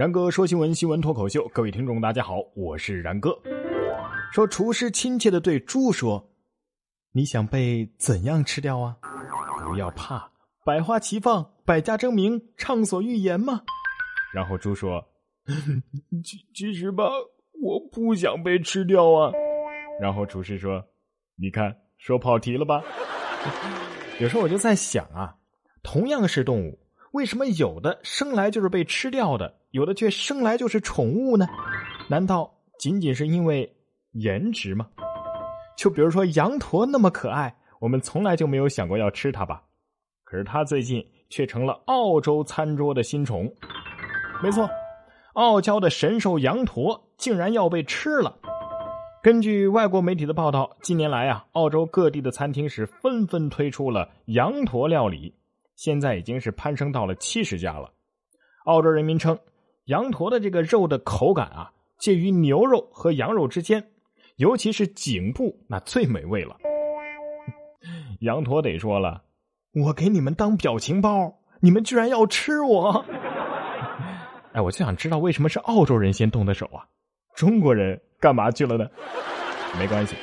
然哥说新闻，新闻脱口秀，各位听众大家好，我是然哥。说厨师亲切的对猪说：“你想被怎样吃掉啊？不要怕，百花齐放，百家争鸣，畅所欲言嘛。”然后猪说：“其其实吧，我不想被吃掉啊。”然后厨师说：“你看，说跑题了吧？” 有时候我就在想啊，同样是动物，为什么有的生来就是被吃掉的，有的却生来就是宠物呢？难道仅仅是因为颜值吗？就比如说羊驼那么可爱，我们从来就没有想过要吃它吧？可是它最近却成了澳洲餐桌的新宠。没错，傲娇的神兽羊驼竟然要被吃了。根据外国媒体的报道，近年来啊，澳洲各地的餐厅是纷纷推出了羊驼料理，现在已经是攀升到了七十家了。澳洲人民称，羊驼的这个肉的口感啊，介于牛肉和羊肉之间，尤其是颈部那最美味了。羊驼得说了：“我给你们当表情包，你们居然要吃我！”哎，我就想知道为什么是澳洲人先动的手啊？中国人。干嘛去了呢？没关系，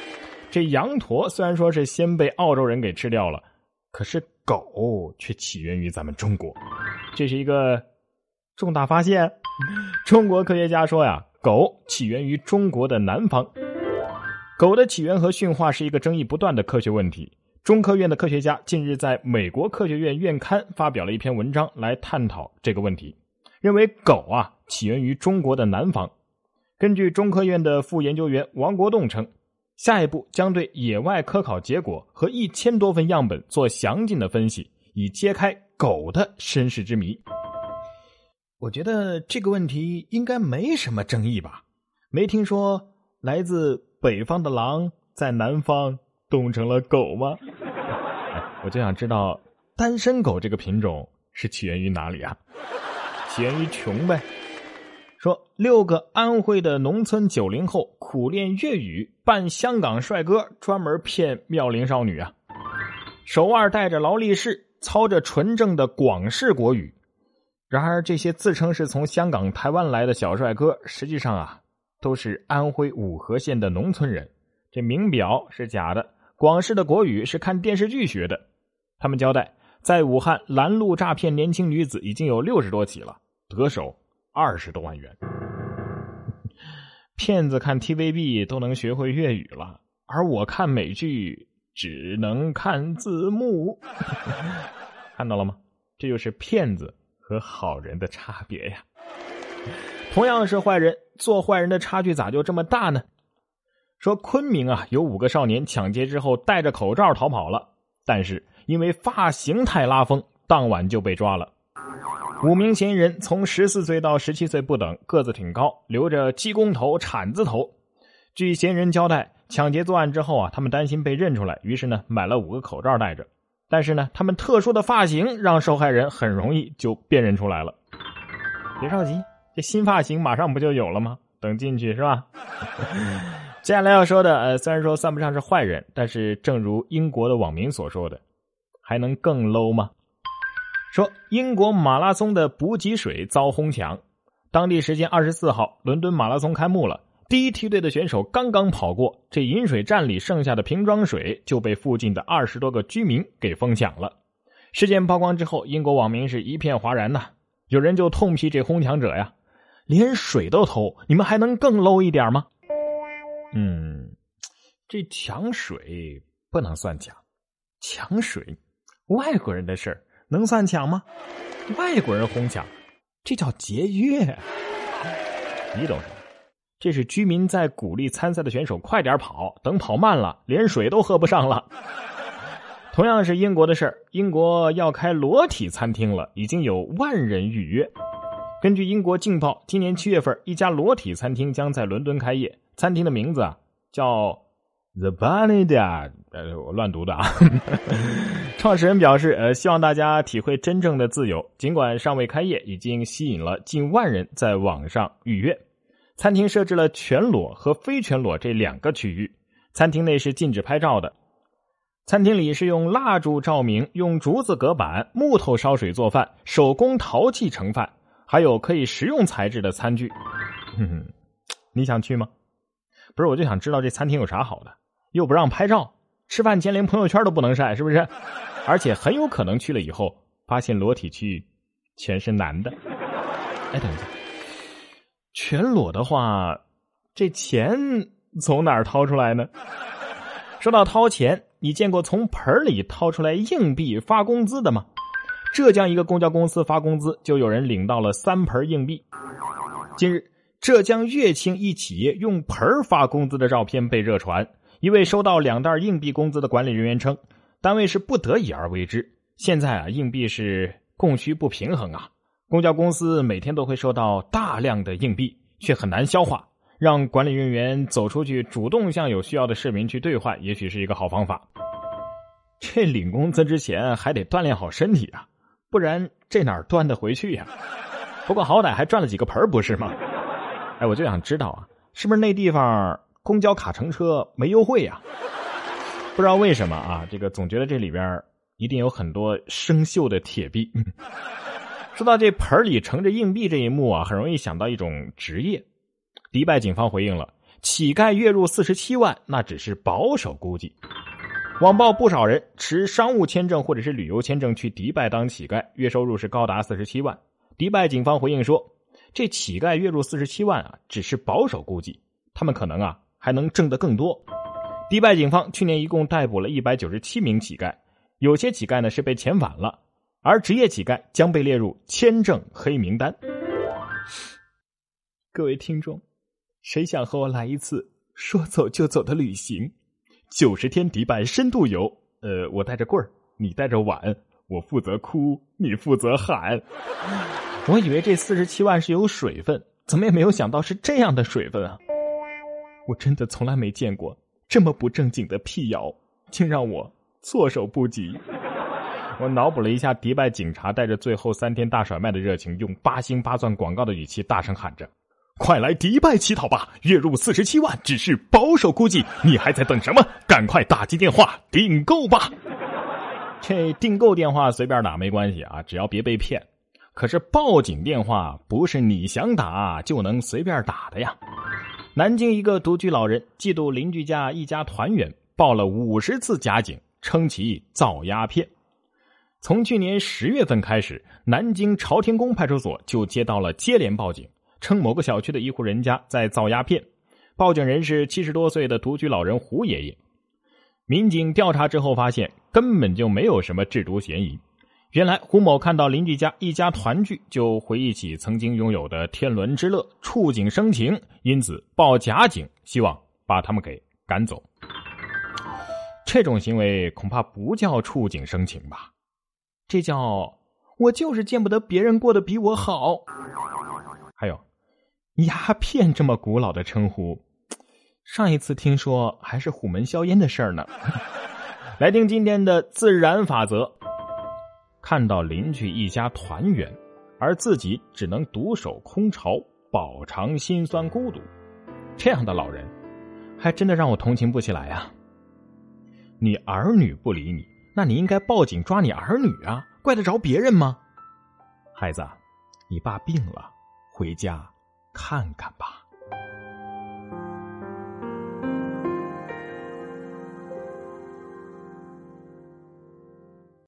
这羊驼虽然说是先被澳洲人给吃掉了，可是狗却起源于咱们中国，这是一个重大发现。中国科学家说呀，狗起源于中国的南方。狗的起源和驯化是一个争议不断的科学问题。中科院的科学家近日在美国科学院院刊发表了一篇文章来探讨这个问题，认为狗啊起源于中国的南方。根据中科院的副研究员王国栋称，下一步将对野外科考结果和一千多份样本做详尽的分析，以揭开狗的身世之谜。我觉得这个问题应该没什么争议吧？没听说来自北方的狼在南方冻成了狗吗？我就想知道单身狗这个品种是起源于哪里啊？起源于穷呗。说六个安徽的农村九零后苦练粤语扮香港帅哥，专门骗妙龄少女啊！手腕戴着劳力士，操着纯正的广式国语。然而，这些自称是从香港、台湾来的小帅哥，实际上啊，都是安徽五河县的农村人。这名表是假的，广式的国语是看电视剧学的。他们交代，在武汉拦路诈骗年轻女子已经有六十多起了，得手。二十多万元，骗子看 TVB 都能学会粤语了，而我看美剧只能看字幕。看到了吗？这就是骗子和好人的差别呀。同样是坏人，做坏人的差距咋就这么大呢？说昆明啊，有五个少年抢劫之后戴着口罩逃跑了，但是因为发型太拉风，当晚就被抓了。五名嫌疑人从十四岁到十七岁不等，个子挺高，留着鸡公头、铲子头。据嫌疑人交代，抢劫作案之后啊，他们担心被认出来，于是呢买了五个口罩戴着。但是呢，他们特殊的发型让受害人很容易就辨认出来了。别着急，这新发型马上不就有了吗？等进去是吧？接下来要说的，呃，虽然说算不上是坏人，但是正如英国的网民所说的，还能更 low 吗？说英国马拉松的补给水遭哄抢，当地时间二十四号，伦敦马拉松开幕了。第一梯队的选手刚刚跑过，这饮水站里剩下的瓶装水就被附近的二十多个居民给疯抢了。事件曝光之后，英国网民是一片哗然呐。有人就痛批这哄抢者呀，连水都偷，你们还能更 low 一点吗？嗯，这抢水不能算抢，抢水外国人的事。能算抢吗？外国人哄抢，这叫节约。你懂什么？这是居民在鼓励参赛的选手快点跑，等跑慢了，连水都喝不上了。同样是英国的事儿，英国要开裸体餐厅了，已经有万人预约。根据英国《镜报》，今年七月份，一家裸体餐厅将在伦敦开业，餐厅的名字啊叫。The Bunny Dad，呃，我乱读的啊。创始人表示，呃，希望大家体会真正的自由。尽管尚未开业，已经吸引了近万人在网上预约。餐厅设置了全裸和非全裸这两个区域。餐厅内是禁止拍照的。餐厅里是用蜡烛照明，用竹子隔板，木头烧水做饭，手工陶器盛饭。还有可以食用材质的餐具。哼哼，你想去吗？不是，我就想知道这餐厅有啥好的，又不让拍照，吃饭前连朋友圈都不能晒，是不是？而且很有可能去了以后，发现裸体区域全是男的。哎，等一下，全裸的话，这钱从哪儿掏出来呢？说到掏钱，你见过从盆里掏出来硬币发工资的吗？浙江一个公交公司发工资，就有人领到了三盆硬币。近日，浙江乐清一企业用盆发工资的照片被热传。一位收到两袋硬币工资的管理人员称，单位是不得已而为之。现在啊，硬币是供需不平衡啊，公交公司每天都会收到大量的硬币，却很难消化。让管理人员走出去，主动向有需要的市民去兑换，也许是一个好方法。这领工资之前还得锻炼好身体啊，不然这哪端得回去呀？不过好歹还赚了几个盆儿不是吗？哎，我就想知道啊，是不是那地方公交卡乘车没优惠呀？不知道为什么啊，这个总觉得这里边一定有很多生锈的铁币。说到这盆里盛着硬币这一幕啊，很容易想到一种职业。迪拜警方回应了：“乞丐月入四十七万，那只是保守估计。”网曝不少人持商务签证或者是旅游签证去迪拜当乞丐，月收入是高达四十七万。迪拜警方回应说：“这乞丐月入四十七万啊，只是保守估计，他们可能啊还能挣得更多。”迪拜警方去年一共逮捕了一百九十七名乞丐，有些乞丐呢是被遣返了，而职业乞丐将被列入签证黑名单。各位听众。谁想和我来一次说走就走的旅行？九十天迪拜深度游。呃，我带着棍儿，你带着碗，我负责哭，你负责喊。我以为这四十七万是有水分，怎么也没有想到是这样的水分啊！我真的从来没见过这么不正经的辟谣，竟让我措手不及。我脑补了一下，迪拜警察带着最后三天大甩卖的热情，用八星八钻广告的语气大声喊着。快来迪拜乞讨吧！月入四十七万只是保守估计，你还在等什么？赶快打进电话订购吧！这订购电话随便打没关系啊，只要别被骗。可是报警电话不是你想打就能随便打的呀！南京一个独居老人嫉妒邻居家一家团圆，报了五十次假警，称其造鸦片。从去年十月份开始，南京朝天宫派出所就接到了接连报警。称某个小区的一户人家在造鸦片，报警人是七十多岁的独居老人胡爷爷。民警调查之后发现，根本就没有什么制毒嫌疑。原来胡某看到邻居家一家团聚，就回忆起曾经拥有的天伦之乐，触景生情，因此报假警，希望把他们给赶走。这种行为恐怕不叫触景生情吧？这叫我就是见不得别人过得比我好。还有。鸦片这么古老的称呼，上一次听说还是虎门销烟的事儿呢。来听今天的自然法则：看到邻居一家团圆，而自己只能独守空巢，饱尝心酸孤独，这样的老人，还真的让我同情不起来啊！你儿女不理你，那你应该报警抓你儿女啊，怪得着别人吗？孩子，你爸病了，回家。看看吧。